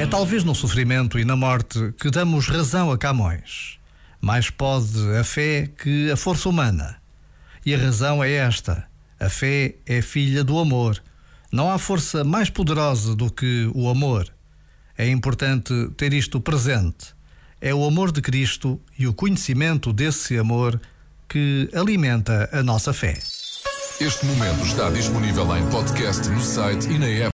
É talvez no sofrimento e na morte que damos razão a Camões. Mais pode a fé que a força humana. E a razão é esta: a fé é filha do amor. Não há força mais poderosa do que o amor. É importante ter isto presente. É o amor de Cristo e o conhecimento desse amor que alimenta a nossa fé. Este momento está disponível em podcast no site e na app.